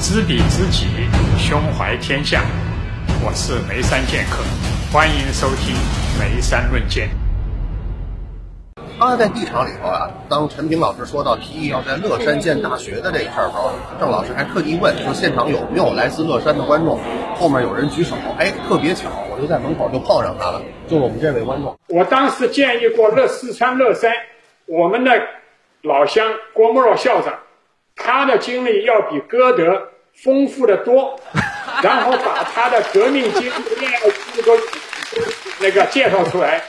知彼知己，胸怀天下。我是眉山剑客，欢迎收听眉山论剑。他在地场里头啊，当陈平老师说到提议要在乐山建大学的这个事儿时候，郑老师还特地问说现场有没有来自乐山的观众。后面有人举手，哎，特别巧，我就在门口就碰上他了，就是我们这位观众。我当时建议过乐四川乐山，我们的老乡郭沫若校长，他的经历要比歌德丰富的多，然后把他的革命经历、恋爱经历都那个介绍出来。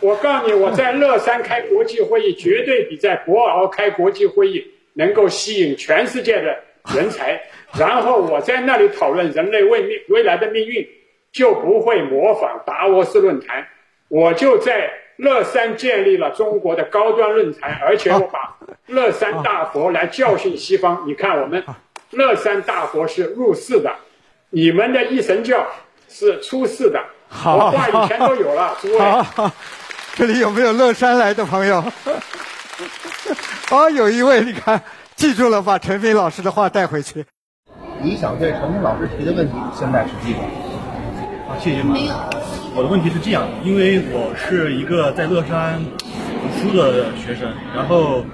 我告诉你，我在乐山开国际会议，绝对比在博鳌开国际会议能够吸引全世界的人才。然后我在那里讨论人类未命未来的命运，就不会模仿达沃斯论坛。我就在乐山建立了中国的高端论坛，而且我把乐山大佛来教训西方。你看，我们乐山大佛是入世的，你们的一神教是出世的。我话以前都有了，诸位。这里有没有乐山来的朋友？哦，有一位，你看，记住了，把陈飞老师的话带回去。你想对陈飞老师提的问题，现在是机会。啊，谢谢马。我的问题是这样，因为我是一个在乐山读书的学生，然后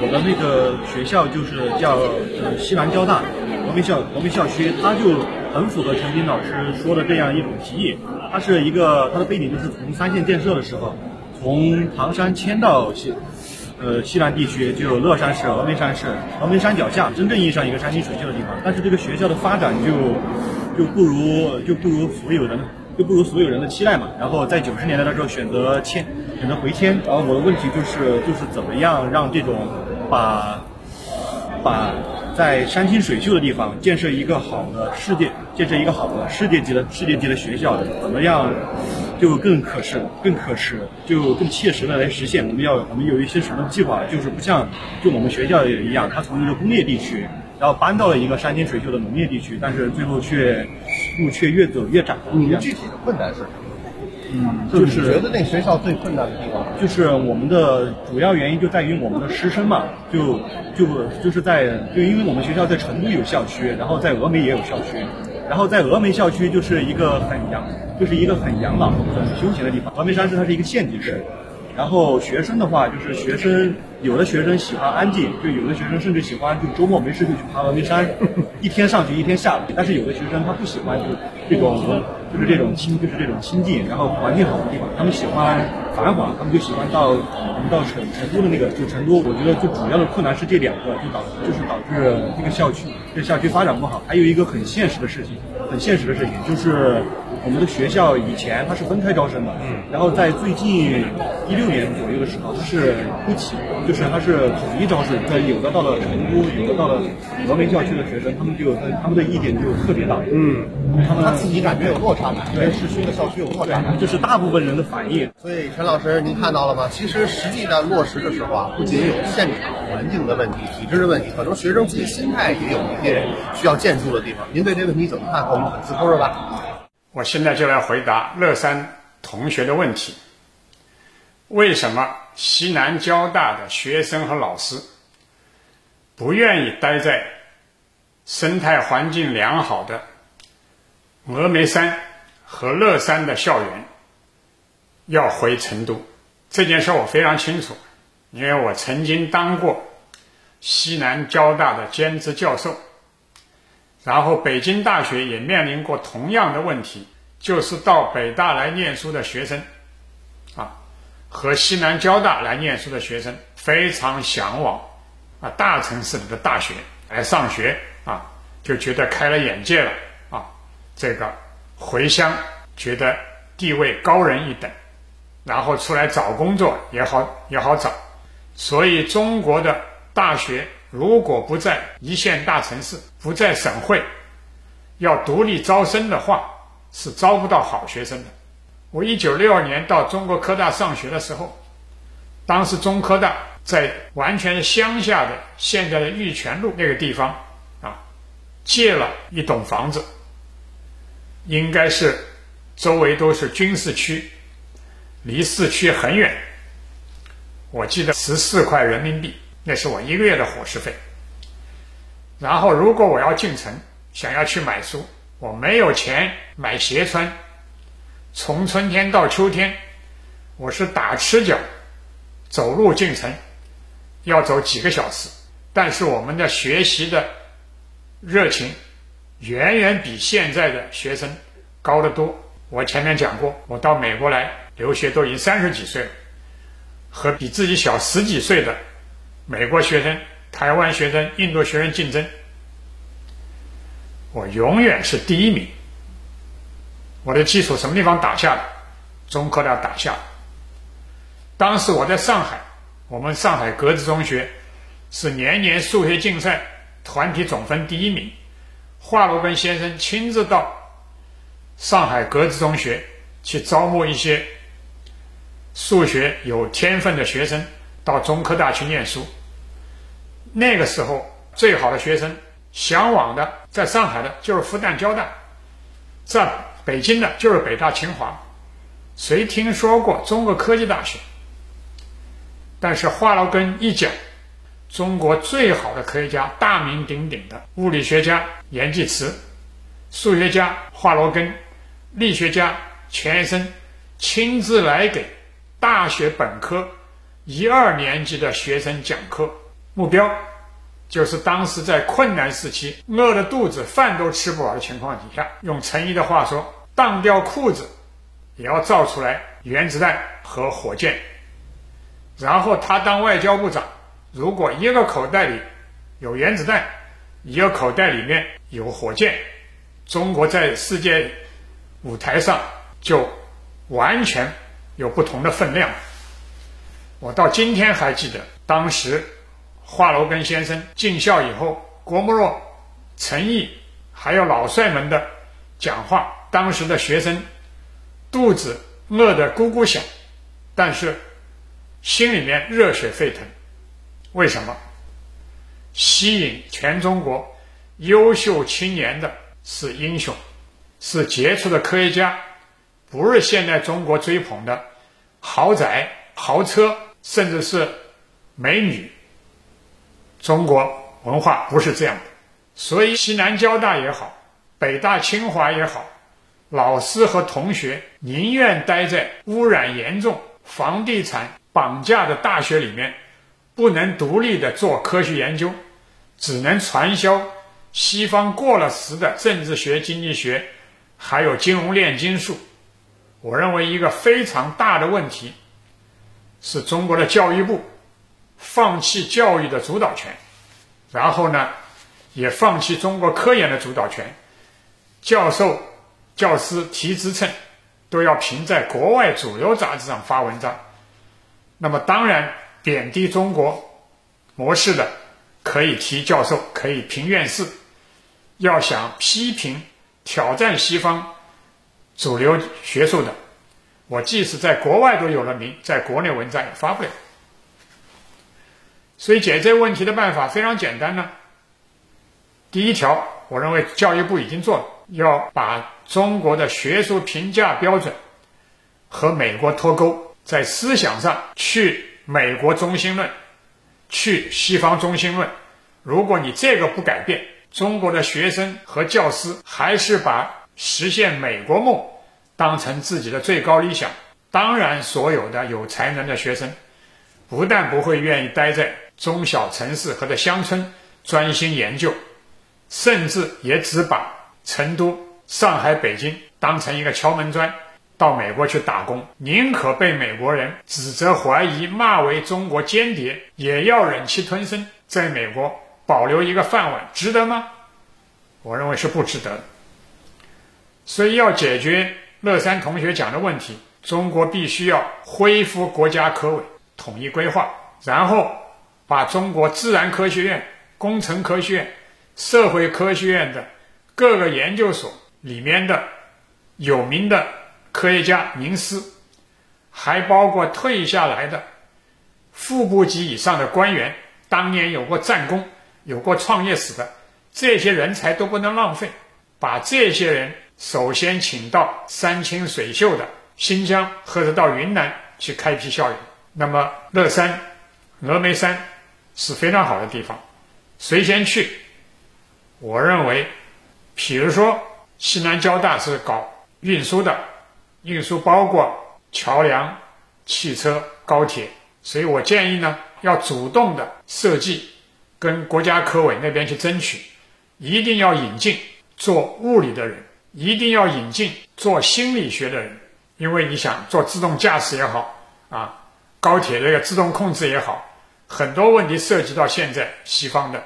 我的那个学校就是叫呃西南交大峨眉校峨眉校区，它就很符合陈斌老师说的这样一种提议。它是一个它的背景就是从三线建设的时候，从唐山迁到西。呃，西南地区就乐山市、峨眉山市，峨眉山脚下真正意义上一个山清水秀的地方。但是这个学校的发展就就不如就不如所有人就不如所有人的期待嘛。然后在九十年代的时候选择迁选择回迁。然后我的问题就是就是怎么样让这种把把在山清水秀的地方建设一个好的世界建设一个好的世界级的世界级的学校，怎么样？就更可实、更可实，就更切实的来实现。我们要，我们有一些什么计划？就是不像就我们学校也一样，它从一个工业地区，然后搬到了一个山清水秀的农业地区，但是最后却路却越走越窄。你们具体的困难是什么？嗯，就是觉得那学校最困难的地方，就是我们的主要原因就在于我们的师生嘛，就就就是在就因为我们学校在成都有校区，然后在峨眉也有校区。然后在峨眉校区就是一个很养，就是一个很养老、很休闲的地方。峨眉山市它是一个县级市，然后学生的话就是学生，有的学生喜欢安静，就有的学生甚至喜欢就周末没事就去爬峨眉山，一天上去一天下来。但是有的学生他不喜欢就这种就是这种清就是这种清静，然后环境好的地方，他们喜欢繁华，他们就喜欢到我们到成成都的那个就成都。我觉得最主要的困难是这两个，就导就是导致这个校区。这校区发展不好，还有一个很现实的事情，很现实的事情就是我们的学校以前它是分开招生的，嗯，然后在最近一六年左右的时候，它是不起，就是它是统一招生，在有的到了成都，有的到了峨眉校区的学生，他们就他们的意见就特别大，嗯，他们他自己感觉有落差感，对市区的校区有落差感，这是大部分人的反应。所以陈老师，您看到了吗？其实实际在落实的时候啊，不仅有现场环境的问题、体制的问题，可能学生自己心态也有一些。需要建树的地方，您对这个问题怎么看？和我们粉丝说说吧。我现在就来回答乐山同学的问题：为什么西南交大的学生和老师不愿意待在生态环境良好的峨眉山和乐山的校园，要回成都？这件事我非常清楚，因为我曾经当过西南交大的兼职教授。然后，北京大学也面临过同样的问题，就是到北大来念书的学生，啊，和西南交大来念书的学生非常向往啊大城市里的大学来上学啊，就觉得开了眼界了啊，这个回乡觉得地位高人一等，然后出来找工作也好也好找，所以中国的大学。如果不在一线大城市，不在省会，要独立招生的话，是招不到好学生的。我一九六二年到中国科大上学的时候，当时中科大在完全乡下的现在的玉泉路那个地方啊，借了一栋房子，应该是周围都是军事区，离市区很远。我记得十四块人民币，那是我一个月的伙食费。然后，如果我要进城，想要去买书，我没有钱买鞋穿，从春天到秋天，我是打赤脚走路进城，要走几个小时。但是我们的学习的热情远远比现在的学生高得多。我前面讲过，我到美国来留学都已经三十几岁了，和比自己小十几岁的美国学生、台湾学生、印度学生竞争，我永远是第一名。我的基础什么地方打下的？中科大打下。当时我在上海，我们上海格子中学。是年年数学竞赛团体总分第一名，华罗庚先生亲自到上海格子中学去招募一些数学有天分的学生到中科大去念书。那个时候，最好的学生向往的在上海的就是复旦交大，在北京的就是北大清华，谁听说过中国科技大学？但是华罗庚一讲。中国最好的科学家，大名鼎鼎的物理学家严济慈，数学家华罗庚，力学家钱学森，亲自来给大学本科一二年级的学生讲课，目标就是当时在困难时期，饿着肚子饭都吃不饱的情况底下，用陈毅的话说，当掉裤子也要造出来原子弹和火箭，然后他当外交部长。如果一个口袋里有原子弹，一个口袋里面有火箭，中国在世界舞台上就完全有不同的分量。我到今天还记得，当时华罗庚先生进校以后，郭沫若、陈毅还有老帅们的讲话，当时的学生肚子饿得咕咕响，但是心里面热血沸腾。为什么吸引全中国优秀青年的是英雄，是杰出的科学家，不是现在中国追捧的豪宅、豪车，甚至是美女。中国文化不是这样的，所以西南交大也好，北大清华也好，老师和同学宁愿待在污染严重、房地产绑架的大学里面。不能独立的做科学研究，只能传销西方过了时的政治学、经济学，还有金融炼金术。我认为一个非常大的问题，是中国的教育部放弃教育的主导权，然后呢，也放弃中国科研的主导权，教授、教师提职称都要凭在国外主流杂志上发文章。那么当然。贬低中国模式的可以提教授，可以评院士；要想批评、挑战西方主流学术的，我即使在国外都有了名，在国内文章也发不了。所以解这个问题的办法非常简单呢。第一条，我认为教育部已经做了，要把中国的学术评价标准和美国脱钩，在思想上去。美国中心论，去西方中心论。如果你这个不改变，中国的学生和教师还是把实现美国梦当成自己的最高理想。当然，所有的有才能的学生，不但不会愿意待在中小城市和在乡村专心研究，甚至也只把成都、上海、北京当成一个敲门砖。到美国去打工，宁可被美国人指责、怀疑、骂为中国间谍，也要忍气吞声，在美国保留一个饭碗，值得吗？我认为是不值得的。所以要解决乐山同学讲的问题，中国必须要恢复国家科委统一规划，然后把中国自然科学院、工程科学院、社会科学院的各个研究所里面的有名的。科学家、名师，还包括退下来的副部级以上的官员，当年有过战功、有过创业史的这些人才都不能浪费，把这些人首先请到山清水秀的新疆或者到云南去开辟校园。那么乐山峨眉山是非常好的地方，谁先去？我认为，比如说西南交大是搞运输的，运输包括桥梁、汽车、高铁，所以我建议呢，要主动的设计，跟国家科委那边去争取，一定要引进做物理的人，一定要引进做心理学的人，因为你想做自动驾驶也好啊，高铁这个自动控制也好。很多问题涉及到现在西方的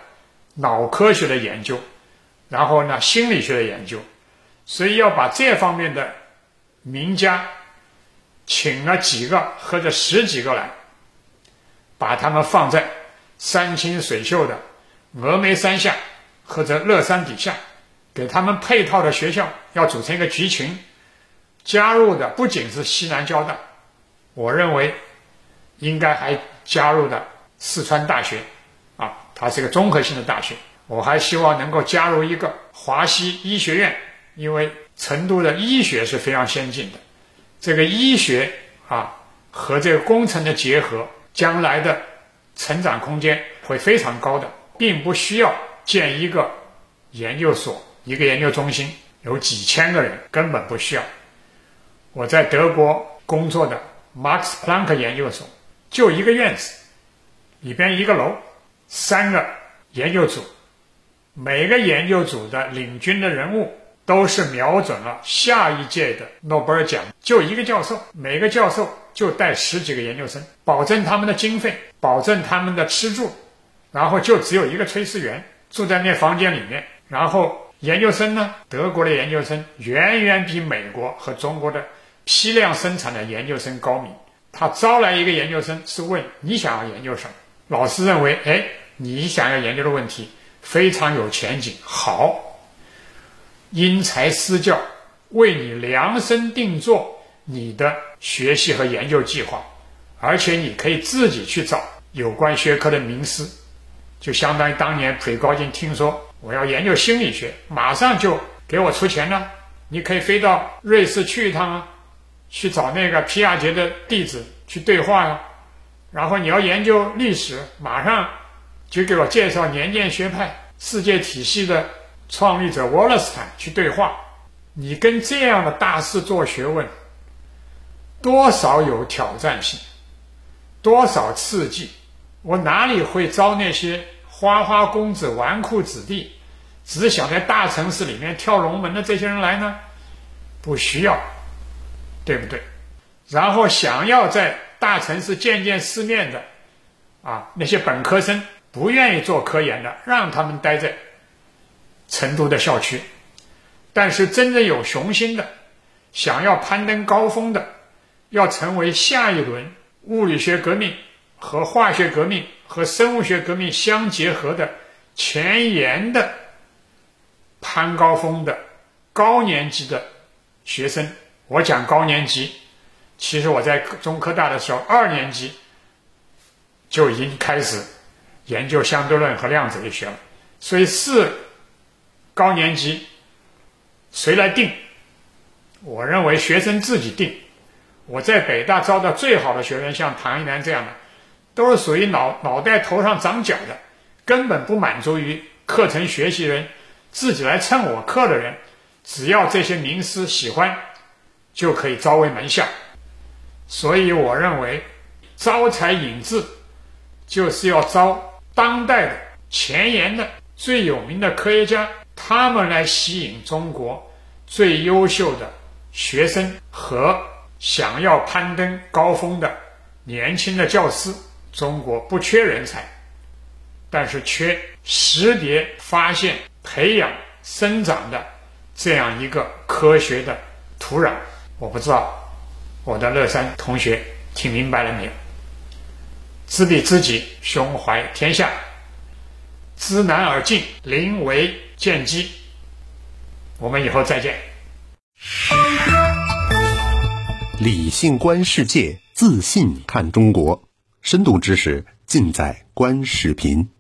脑科学的研究，然后呢心理学的研究，所以要把这方面的名家请了几个或者十几个来，把他们放在山清水秀的峨眉山下或者乐山底下，给他们配套的学校要组成一个集群，加入的不仅是西南交大，我认为应该还加入的。四川大学，啊，它是一个综合性的大学。我还希望能够加入一个华西医学院，因为成都的医学是非常先进的。这个医学啊和这个工程的结合，将来的成长空间会非常高的，并不需要建一个研究所、一个研究中心，有几千个人根本不需要。我在德国工作的 Max Planck 研究所就一个院子。里边一个楼，三个研究组，每个研究组的领军的人物都是瞄准了下一届的诺贝尔奖，就一个教授，每个教授就带十几个研究生，保证他们的经费，保证他们的吃住，然后就只有一个炊事员住在那房间里面，然后研究生呢，德国的研究生远远比美国和中国的批量生产的研究生高明，他招来一个研究生是问你想要研究什么。老师认为，哎，你想要研究的问题非常有前景，好，因材施教，为你量身定做你的学习和研究计划，而且你可以自己去找有关学科的名师，就相当于当年裴高进听说我要研究心理学，马上就给我出钱了。你可以飞到瑞士去一趟啊，去找那个皮亚杰的弟子去对话呀。然后你要研究历史，马上就给我介绍年鉴学派世界体系的创立者沃勒斯坦去对话。你跟这样的大师做学问，多少有挑战性，多少刺激。我哪里会招那些花花公子、纨绔子弟，只想在大城市里面跳龙门的这些人来呢？不需要，对不对？然后想要在。大城市见见世面的，啊，那些本科生不愿意做科研的，让他们待在成都的校区。但是真正有雄心的，想要攀登高峰的，要成为下一轮物理学革命和化学革命和生物学革命相结合的前沿的攀高峰的高年级的学生，我讲高年级。其实我在中科大的时候，二年级就已经开始研究相对论和量子力学了。所以是高年级谁来定？我认为学生自己定。我在北大招到最好的学生，像唐一楠这样的，都是属于脑脑袋头上长角的，根本不满足于课程学习人，自己来蹭我课的人，只要这些名师喜欢，就可以招为门下。所以，我认为招才引智，就是要招当代的前沿的最有名的科学家，他们来吸引中国最优秀的学生和想要攀登高峰的年轻的教师。中国不缺人才，但是缺识别、发现、培养、生长的这样一个科学的土壤。我不知道。我的乐山同学听明白了没有？知彼知己，胸怀天下；知难而进，临危见机。我们以后再见。理性观世界，自信看中国，深度知识尽在观视频。